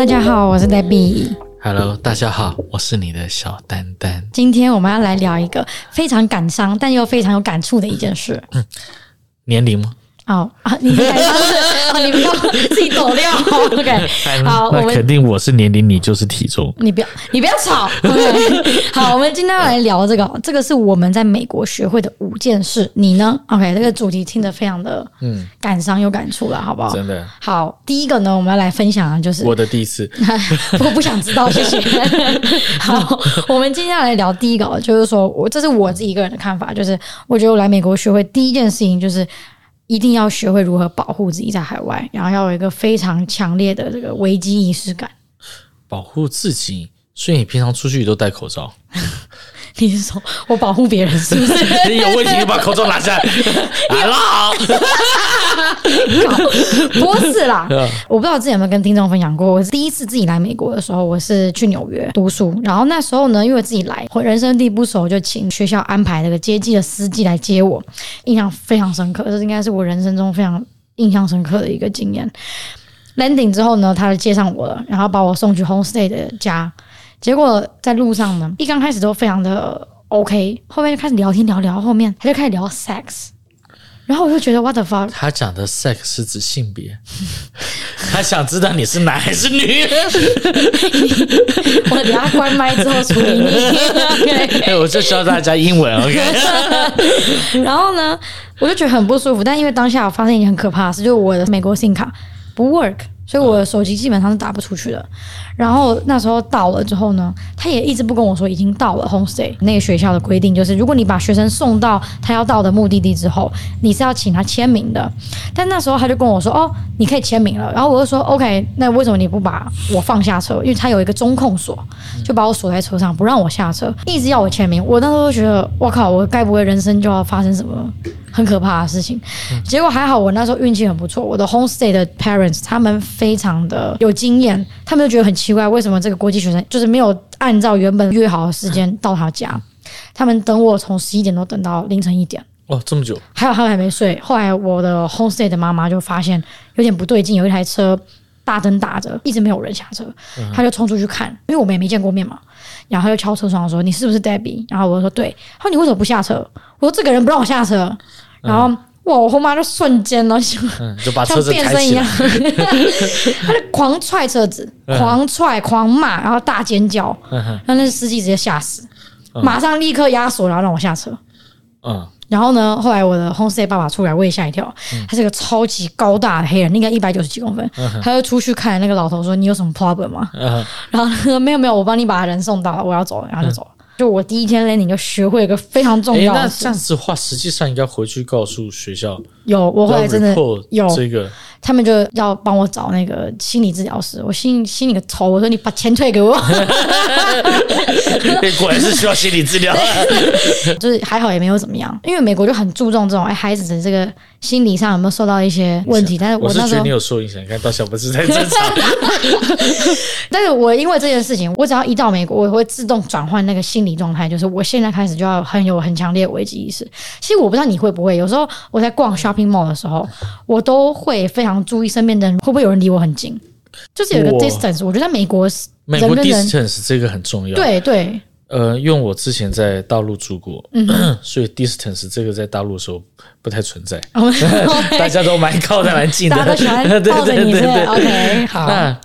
大家好，我是 Debbie。Hello，大家好，我是你的小丹丹。今天我们要来聊一个非常感伤但又非常有感触的一件事。嗯，年龄吗？哦啊，你的感伤是啊，你不要自己抖掉。OK，好，那肯定我是年龄，你就是体重。你不要，你不要吵。Okay, 好，我们今天要来聊这个，这个是我们在美国学会的五件事。你呢？OK，这个主题听得非常的嗯感伤有感触了，好不好？真的。好，第一个呢，我们要来分享的就是我的第一次。我不想知道，谢谢。好，我们今天要来聊第一个，就是说我这是我自己一个人的看法，就是我觉得我来美国学会第一件事情就是。一定要学会如何保护自己在海外，然后要有一个非常强烈的这个危机意识感。保护自己，所以你平常出去都戴口罩。你是说我保护别人是不是？你有问题就把口罩拿下来。Hello，不是啦，我不知道之前有没有跟听众分享过。我是第一次自己来美国的时候，我是去纽约读书，然后那时候呢，因为自己来，我人生地不熟，就请学校安排那个接机的司机来接我，印象非常深刻。这应该是我人生中非常印象深刻的一个经验。Landing 之后呢，他就接上我了，然后把我送去 homestay 的家。结果在路上呢，一刚开始都非常的 OK，后面就开始聊天聊聊，后面他就开始聊 sex，然后我就觉得 what the fuck，他讲的 sex 是指性别，他想知道你是男还是女。我等下关麦之后处理你。Okay 我就教大家英文 OK。然后呢，我就觉得很不舒服，但因为当下我发现一件很可怕的事，就是我的美国 SIM 卡不 work。所以我的手机基本上是打不出去的。然后那时候到了之后呢，他也一直不跟我说已经到了 homestay。那个学校的规定就是，如果你把学生送到他要到的目的地之后，你是要请他签名的。但那时候他就跟我说：“哦，你可以签名了。”然后我就说：“OK，那为什么你不把我放下车？因为他有一个中控锁，就把我锁在车上，不让我下车，一直要我签名。”我那时候就觉得，我靠，我该不会人生就要发生什么？很可怕的事情，结果还好，我那时候运气很不错。我的 homestay 的 parents 他们非常的有经验，他们就觉得很奇怪，为什么这个国际学生就是没有按照原本约好的时间到他家？他们等我从十一点多等到凌晨一点，哦，这么久。还有他们还没睡。后来我的 homestay 的妈妈就发现有点不对劲，有一台车大灯打着，一直没有人下车，他就冲出去看，因为我们也没见过面嘛。然后他就敲车窗说：“你是不是 Debbie？” 然后我说：“对。”他说：“你为什么不下车？”我说：“这个人不让我下车。”然后哇，我后妈就瞬间了，像就把车子变身一样，他就狂踹车子，狂踹，狂骂，然后大尖叫，让那司机直接吓死，马上立刻压锁，然后让我下车。嗯，然后呢，后来我的 homestay 爸爸出来，我也吓一跳，他是个超级高大的黑人，应该一百九十几公分，他就出去看那个老头说：“你有什么 problem 吗？”然后他说：“没有没有，我帮你把人送到了，我要走了。”然后就走了。就我第一天 landing 就学会一个非常重要的事。那这样子的话，实际上应该回去告诉学校。有，我后来真的有这个。他们就要帮我找那个心理治疗师，我心心里个头，我说你把钱退给我。果然是需要心理治疗，就是还好也没有怎么样，因为美国就很注重这种哎孩子的这个心理上有没有受到一些问题。但是我那时候我是觉得你有受影响，你看到小不是在正常。但是我因为这件事情，我只要一到美国，我会自动转换那个心理状态，就是我现在开始就要很有很强烈的危机意识。其实我不知道你会不会，有时候我在逛 shopping mall 的时候，我都会非常。注意身边的人会不会有人离我很近，就是有个 distance 我。我觉得在美国，美国 distance 这个很重要。对对，呃，因为我之前在大陆住过，嗯，所以 distance 这个在大陆的时候不太存在，大家都蛮靠得蛮近的，大家都喜欢 抱着你，对对对，OK，好。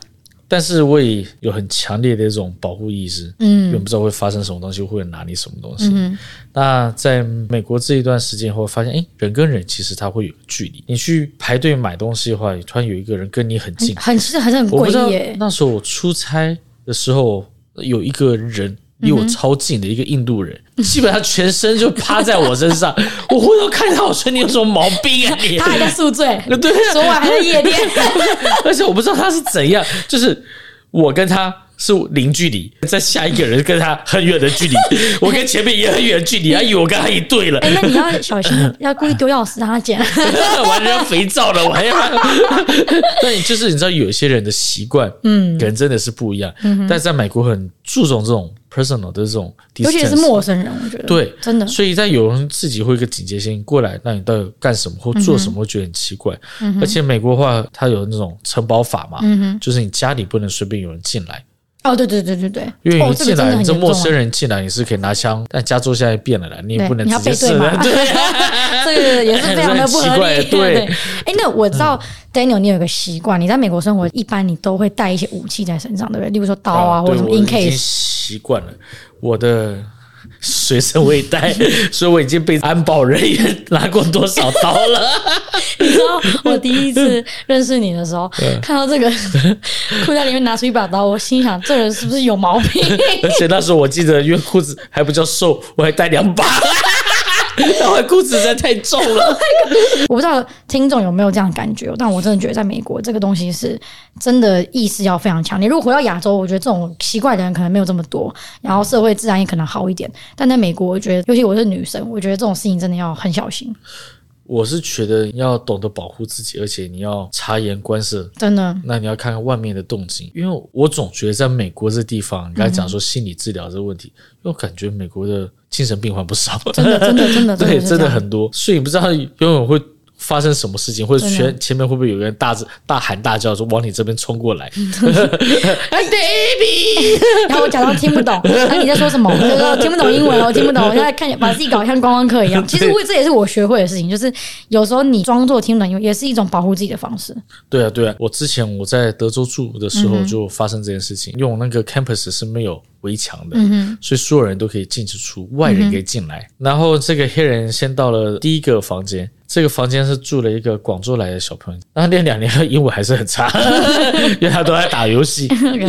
但是我也有很强烈的一种保护意识，嗯，因为不知道会发生什么东西，会拿你什么东西。嗯、那在美国这一段时间后，发现，哎，人跟人其实他会有距离。你去排队买东西的话，突然有一个人跟你很近，很其实还是很诡异耶。那时候我出差的时候，有一个人。离我超近的一个印度人，基本上全身就趴在我身上。我回头看他，我说你有什么毛病啊？你他还在宿醉，对，昨晚还在夜店，而且我不知道他是怎样，就是我跟他是零距离，在下一个人跟他很远的距离，我跟前面也很远的距离，还以为我跟他一对了。哎，那你要小心，要故意丢钥匙让他捡，完了要肥皂了，我还要。但就是你知道，有一些人的习惯，嗯，可能真的是不一样。嗯但是在美国很注重这种。Personal 的这种，尤其是陌生人，我觉得对，真的。所以在有人自己会一个警戒心过来，那你到底干什么或做什么，会觉得很奇怪。嗯、而且美国的话，它有那种城堡法嘛，嗯、就是你家里不能随便有人进来。哦，对对对对对，因为你进来，你这陌生人进来，你是可以拿枪，但加州现在变了啦，你也不能直接射人，对，这个也是非常的不合理。对，哎，那我知道 Daniel，你有一个习惯，你在美国生活，一般你都会带一些武器在身上，对不对？例如说刀啊，或者什么 in case。习惯了，我的。随身未带，所以我已经被安保人员拿过多少刀了。你知道我第一次认识你的时候，看到这个裤袋里面拿出一把刀，我心想这人是不是有毛病？而且那时候我记得，因为裤子还不叫瘦，我还带两把。然后裤子实在太重了，我不知道听众有没有这样感觉，但我真的觉得在美国这个东西是真的意识要非常强你。如果回到亚洲，我觉得这种奇怪的人可能没有这么多，然后社会自然也可能好一点。但在美国，我觉得尤其我是女生，我觉得这种事情真的要很小心。我是觉得要懂得保护自己，而且你要察言观色，真的。那你要看看外面的动静，因为我总觉得在美国这地方，你刚才讲说心理治疗这个问题，因为我感觉美国的精神病患不少，真的，真的，真的，对，真的很多，所以你不知道游泳会。发生什么事情，或者前前面会不会有个人大大喊大叫说往你这边冲过来？哎，baby，然后我假装听不懂，然后你在说什么？我就说听不懂英文，我听不懂。我现在看把自己搞得像观光客一样。其实我这也是我学会的事情，就是有时候你装作听不懂，也是一种保护自己的方式。对啊，对啊。我之前我在德州住的时候就发生这件事情，因为我那个 campus 是没有围墙的，所以所有人都可以进去出，外人可以进来。然后这个黑人先到了第一个房间。这个房间是住了一个广州来的小朋友，然后那两年了英文还是很差，因为他都在打游戏，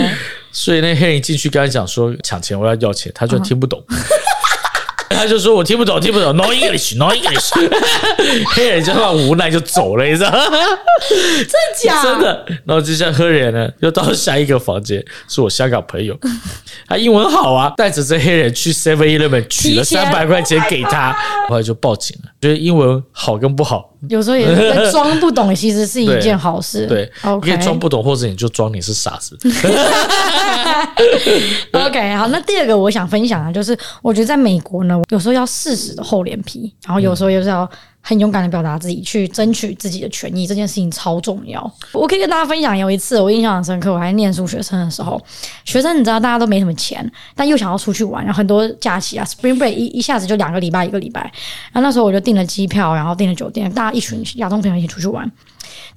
所以那黑人一进去跟他讲说抢钱，我要要钱，他就听不懂。他就说：“我听不懂，听不懂，No English，No English。”黑人就很无奈就走了，你知道吗？真假？真的。然后接下来黑人呢，又到下一个房间，是我香港朋友，他英文好啊，带着这黑人去 Seven Eleven 取了三百块钱给他，后来就报警了。觉得英文好跟不好，有时候也是装不懂，其实是一件好事。对，可以装不懂，或者你就装你是傻子。OK，好，那第二个我想分享的，就是我觉得在美国呢，有时候要适时的厚脸皮，然后有时候又是要很勇敢的表达自己，去争取自己的权益，这件事情超重要。我可以跟大家分享，有一次我印象很深刻，我还念书学生的时候，学生你知道大家都没什么钱，但又想要出去玩，然后很多假期啊，Spring Break 一一下子就两个礼拜一个礼拜，然后那时候我就订了机票，然后订了酒店，大家一群亚洲朋友一起出去玩。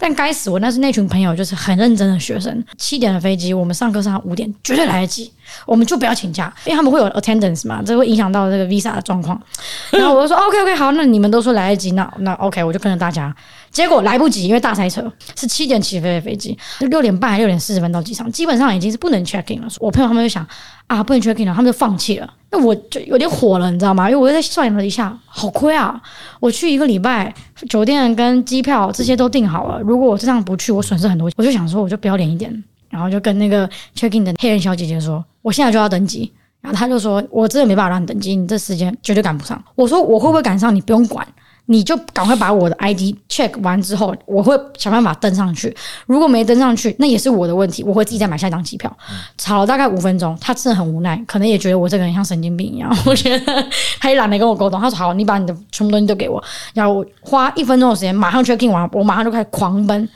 但该死，我那是那群朋友，就是很认真的学生。七点的飞机，我们上课上到五点，绝对来得及。我们就不要请假，因为他们会有 attendance 嘛，这会影响到这个 visa 的状况。然后我就说 OK OK 好，那你们都说来得及，那那 OK 我就跟着大家。结果来不及，因为大塞车，是七点起飞的飞机，六点半还六点四十分到机场，基本上已经是不能 check in 了。我朋友他们就想啊，不能 check in 了，他们就放弃了。那我就有点火了，你知道吗？因为我又在算了一下，好亏啊！我去一个礼拜，酒店跟机票这些都订好了，如果我这样不去，我损失很多。我就想说，我就不要脸一点，然后就跟那个 check in 的黑人小姐姐说，我现在就要登机。然后他就说，我真的没办法让你登机，你这时间绝对赶不上。我说我会不会赶上？你不用管。你就赶快把我的 ID check 完之后，我会想办法登上去。如果没登上去，那也是我的问题，我会自己再买下一张机票。吵了大概五分钟，他真的很无奈，可能也觉得我这个人像神经病一样。我觉得他也懒得跟我沟通。他说：“好，你把你的全部东西都给我。”然后我花一分钟的时间，马上 check in 完，我马上就开始狂奔。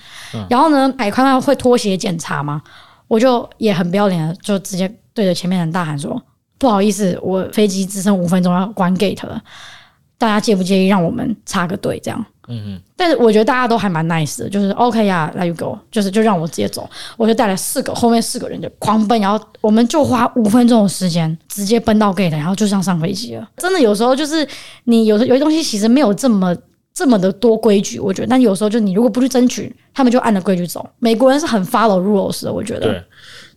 然后呢，海关会拖鞋检查吗？我就也很不要脸的，就直接对着前面人大喊说：“不好意思，我飞机只剩五分钟要关 gate 了。”大家介不介意让我们插个队这样？嗯嗯。但是我觉得大家都还蛮 nice 的，就是 OK 呀，Let you go，就是就让我直接走。我就带了四个，后面四个人就狂奔，然后我们就花五分钟的时间直接奔到 gate，然后就像上飞机了。真的有时候就是你有时有些东西其实没有这么这么的多规矩，我觉得。但有时候就你如果不去争取，他们就按着规矩走。美国人是很 follow rules 的，我觉得。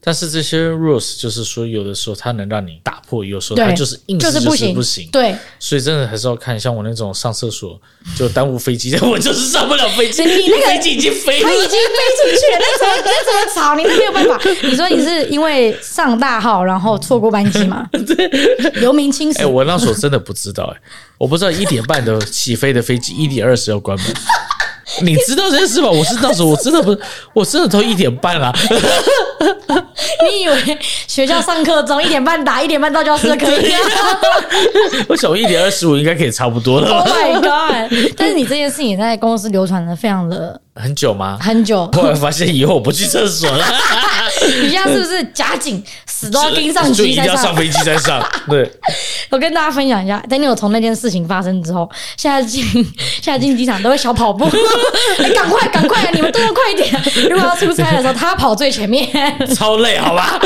对。但是这些 rules 就是说，有的时候它能让你打破，有时候它就是硬是就是不行。不行对，所以真的还是要看，像我那种上厕所就耽误飞机的，我就是上不了飞机。你那个飞机已经飞了，它已经飞出去了，那怎么那怎么吵？你那没有办法。你说你是因为上大号然后错过班机吗？对，留名青史。哎，我那时候真的不知道，哎，我不知道一点半的起飞的飞机一点二十要关门。你知道这件事吗？我是那时候我真的不是，我真的都一点半了。你以为学校上课钟一点半打，一点半到教室可以？我想我一点二十五应该可以差不多了。Oh my god！但是你这件事情也在公司流传的非常的很久吗？很久。突然发现以后我不去厕所了。你现在是不是夹紧死都要盯上机，一定要上飞机再上？对。我跟大家分享一下，Daniel 从那件事情发生之后，现在进 现在进机场都会小跑步。哎，赶快赶快，你们动作快一点！如果要出差的时候，他跑最前面，超累，好吧？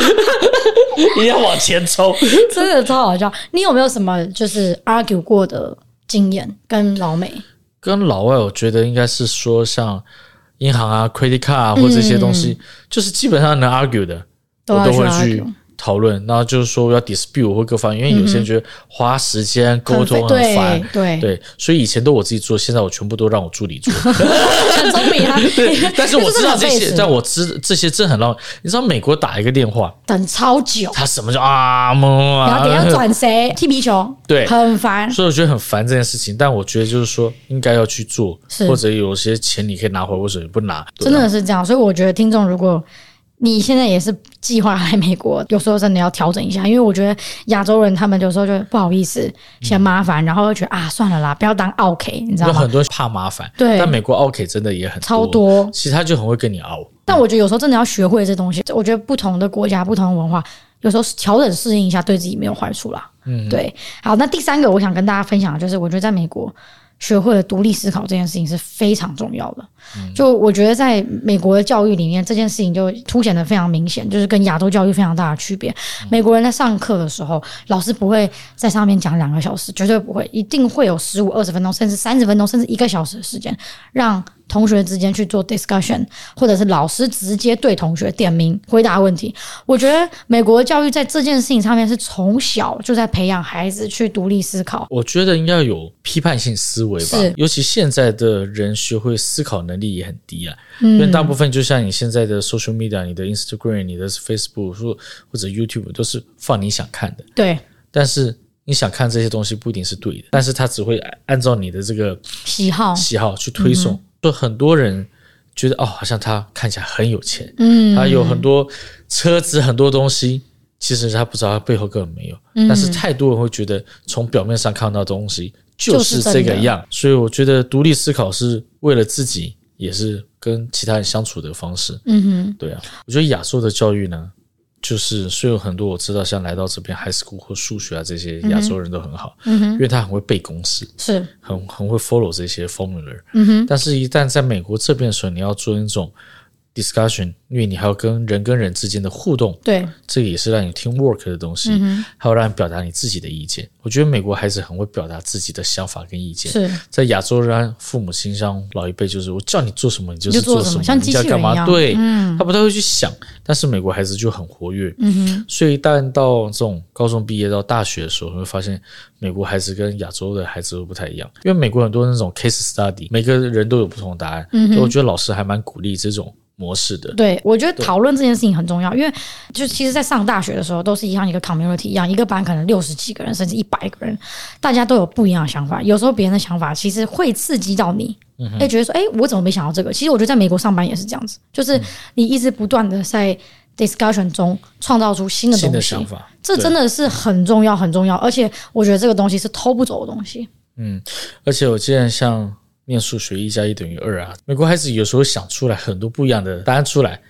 一定要往前冲，真的超好笑。你有没有什么就是 argue 过的经验跟老美？跟老外，我觉得应该是说像银行啊、credit card 啊，或这些东西，嗯、就是基本上能 argue 的，都我都会去。讨论，然后就是说要 dispute 或各方面，因为有些人觉得花时间沟通很烦，对，对，所以以前都我自己做，现在我全部都让我助理做，很聪明啊。对，但是我知道这些，但我知这些真的很浪。你知道美国打一个电话等超久，他什么叫啊么啊？然后等下转谁 踢皮球，对，很烦。所以我觉得很烦这件事情，但我觉得就是说应该要去做，或者有些钱你可以拿回，为什么不拿？真的是这样，所以我觉得听众如果。你现在也是计划来美国，有时候真的要调整一下，因为我觉得亚洲人他们有时候就不好意思嫌麻烦，嗯、然后又觉得啊算了啦，不要当 OK，，你知道吗？有很多人怕麻烦，对。但美国 OK 真的也很多超多，其实他就很会跟你拗。但我觉得有时候真的要学会这东西，我觉得不同的国家、不同的文化，有时候调整适应一下，对自己没有坏处啦。嗯，对。好，那第三个我想跟大家分享的就是，我觉得在美国。学会了独立思考这件事情是非常重要的。就我觉得，在美国的教育里面，这件事情就凸显得非常明显，就是跟亚洲教育非常大的区别。美国人在上课的时候，老师不会在上面讲两个小时，绝对不会，一定会有十五、二十分钟，甚至三十分钟，甚至一个小时的时间让。同学之间去做 discussion，或者是老师直接对同学点名回答问题。我觉得美国的教育在这件事情上面是从小就在培养孩子去独立思考。我觉得应该有批判性思维吧，尤其现在的人学会思考能力也很低啊。嗯、因为大部分就像你现在的 social media，你的 Instagram、你的 Facebook 或者 YouTube 都是放你想看的。对，但是你想看这些东西不一定是对的，但是他只会按照你的这个喜好喜好去推送。嗯就很多人觉得哦，好像他看起来很有钱，嗯，他有很多车子，很多东西，其实他不知道他背后根本没有。嗯，但是太多人会觉得，从表面上看到的东西就是这个样，所以我觉得独立思考是为了自己，也是跟其他人相处的方式。嗯哼，对啊，我觉得亚洲的教育呢。就是，所以有很多我知道，像来到这边，high school 或数学啊这些亚洲人都很好，嗯哼，因为他很会背公式，是，很很会 follow 这些 formula，嗯哼，但是，一旦在美国这边的时候，你要做一种。discussion，因为你还要跟人跟人之间的互动，对，这个也是让你 teamwork 的东西，嗯、还有让你表达你自己的意见。我觉得美国孩子很会表达自己的想法跟意见。是在亚洲人父母亲上老一辈，就是我叫你做什么，你就是做什么，你叫干嘛？对，嗯、他不太会去想。但是美国孩子就很活跃，嗯哼，所以一旦到这种高中毕业到大学的时候，你会发现美国孩子跟亚洲的孩子都不太一样。因为美国很多那种 case study，每个人都有不同的答案，嗯哼，所以我觉得老师还蛮鼓励这种。模式的，对，我觉得讨论这件事情很重要，因为就其实，在上大学的时候，都是一样一个 community 一样，一个班可能六十几个人，甚至一百个人，大家都有不一样的想法。有时候别人的想法其实会刺激到你，哎、嗯哼，觉得说，哎，我怎么没想到这个？其实我觉得在美国上班也是这样子，就是你一直不断的在 discussion 中创造出新的东西，新的想法，这真的是很重要，很重要。而且我觉得这个东西是偷不走的东西。嗯，而且我既然像。念数学一加一等于二啊！美国孩子有时候想出来很多不一样的答案出来。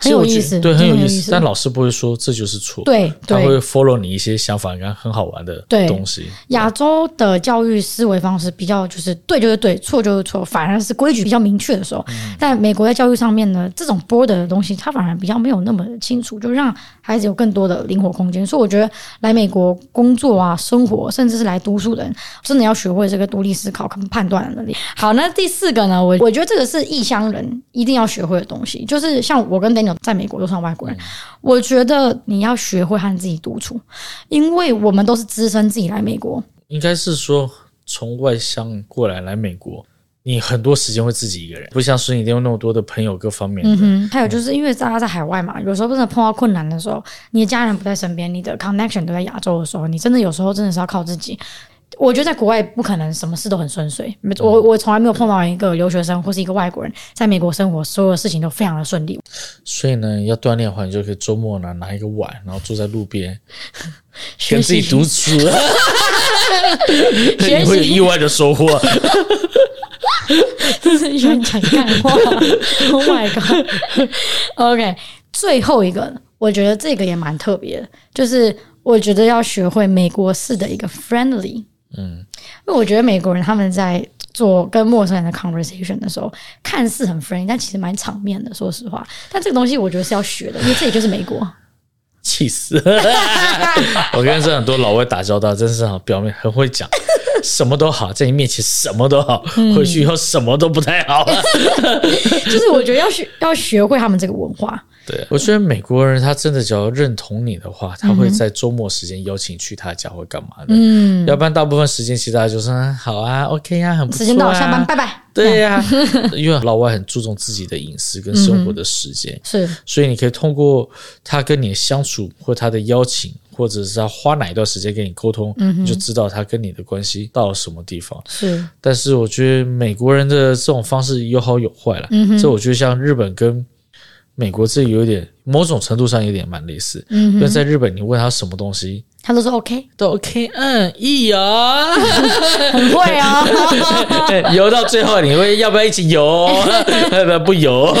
很有意思，对，很有意思。但老师不会说这就是错，对，他会 follow 你一些想法，跟很好玩的东西。亚洲的教育思维方式比较就是对就是对，错就是错，反而是规矩比较明确的时候。但美国在教育上面呢，这种 border 的东西，它反而比较没有那么清楚，就让孩子有更多的灵活空间。所以我觉得来美国工作啊、生活，甚至是来读书的人，真的要学会这个独立思考跟判断的能力。好，那第四个呢，我我觉得这个是异乡人一定要学会的东西，就是像我跟 Daniel。在美国都算外国人，我觉得你要学会和自己独处，因为我们都是只身自己来美国。应该是说从外乡过来来美国，你很多时间会自己一个人，不像是你有那么多的朋友各方面。嗯哼，还有就是因为大家在海外嘛，有时候真的碰到困难的时候，你的家人不在身边，你的 connection 都在亚洲的时候，你真的有时候真的是要靠自己。我觉得在国外不可能什么事都很顺遂。我我从来没有碰到一个留学生或是一个外国人在美国生活，所有的事情都非常的顺利。所以呢，要锻炼的话，你就可以周末呢拿一个碗，然后坐在路边 跟自己独处，你会有意外的收获。真是喜欢讲干话，Oh my god！OK，okay，最后一个，我觉得这个也蛮特别的，就是我觉得要学会美国式的一个 friendly。嗯，因为我觉得美国人他们在做跟陌生人的 conversation 的时候，看似很 friendly，但其实蛮场面的。说实话，但这个东西我觉得是要学的，因为这里就是美国。气死！我跟这很多老外打交道，真是好表面很会讲，什么都好，在你面前什么都好，回去以后什么都不太好。就是我觉得要学 要学会他们这个文化。对，我觉得美国人他真的只要认同你的话，他会在周末时间邀请去他家或干嘛的。嗯，要不然大部分时间其实大家就是好啊，OK 啊，很不错啊。时间到，下班，拜拜。对呀，因为老外很注重自己的隐私跟生活的时间，是，所以你可以通过他跟你的相处，或他的邀请，或者是他花哪一段时间跟你沟通，你就知道他跟你的关系到了什么地方。是，但是我觉得美国人的这种方式有好有坏了。嗯，这我觉得像日本跟。美国这有点某种程度上有点蛮类似，嗯，因为在日本你问他什么东西，他都说 OK，都 OK，嗯，一游，很会 啊，游到最后你会要不要一起游？要不要不游？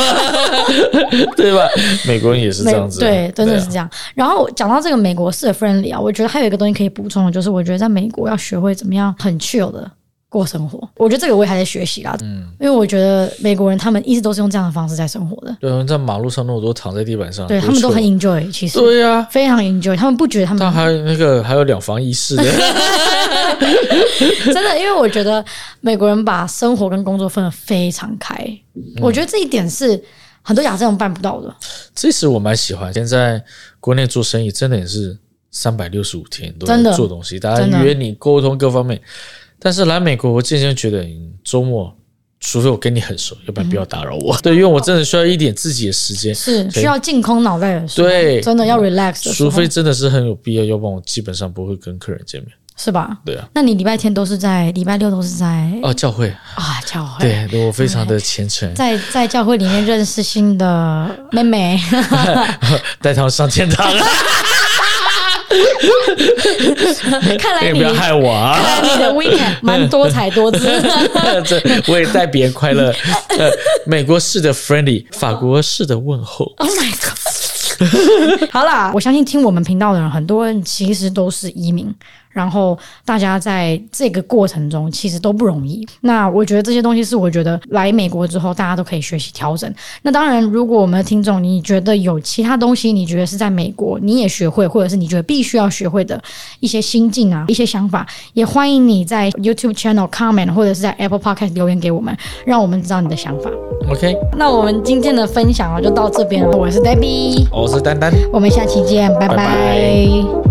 对吧？美国人也是这样子，对，真的是这样。然后讲到这个美国式的 friendly 啊，我觉得还有一个东西可以补充的，就是我觉得在美国要学会怎么样很 chill 的。过生活，我觉得这个我也还在学习啦。嗯，因为我觉得美国人他们一直都是用这样的方式在生活的。对，在马路上那么多躺在地板上，对他们都很 enjoy。其实对呀、啊，非常 enjoy。他们不觉得他们。但还有那个还有两房一室的，真的，因为我觉得美国人把生活跟工作分得非常开。嗯、我觉得这一点是很多亚洲人办不到的。其实我蛮喜欢。现在国内做生意真的也是三百六十五天都在做东西，大家约你沟通各方面。但是来美国，我渐渐觉得，周末除非我跟你很熟，要不然不要打扰我。对，因为我真的需要一点自己的时间，是需要净空脑袋的时候。对，真的要 relax。除非真的是很有必要，要不然我基本上不会跟客人见面，是吧？对啊。那你礼拜天都是在，礼拜六都是在哦教会啊教会。对，我非常的虔诚，在在教会里面认识新的妹妹，带他们上天堂。看来你不要害我啊！看来你的 weekend 蛮多彩多姿。我也带别人快乐。呃，美国式的 friendly，法国式的问候。Oh my god！好啦，我相信听我们频道的人，很多人其实都是移民。然后大家在这个过程中其实都不容易。那我觉得这些东西是我觉得来美国之后大家都可以学习调整。那当然，如果我们的听众你觉得有其他东西，你觉得是在美国你也学会，或者是你觉得必须要学会的一些心境啊、一些想法，也欢迎你在 YouTube channel comment 或者是在 Apple Podcast 留言给我们，让我们知道你的想法。OK，那我们今天的分享啊就到这边了。我是 Debbie，我是丹丹，我们下期见，拜拜。拜拜。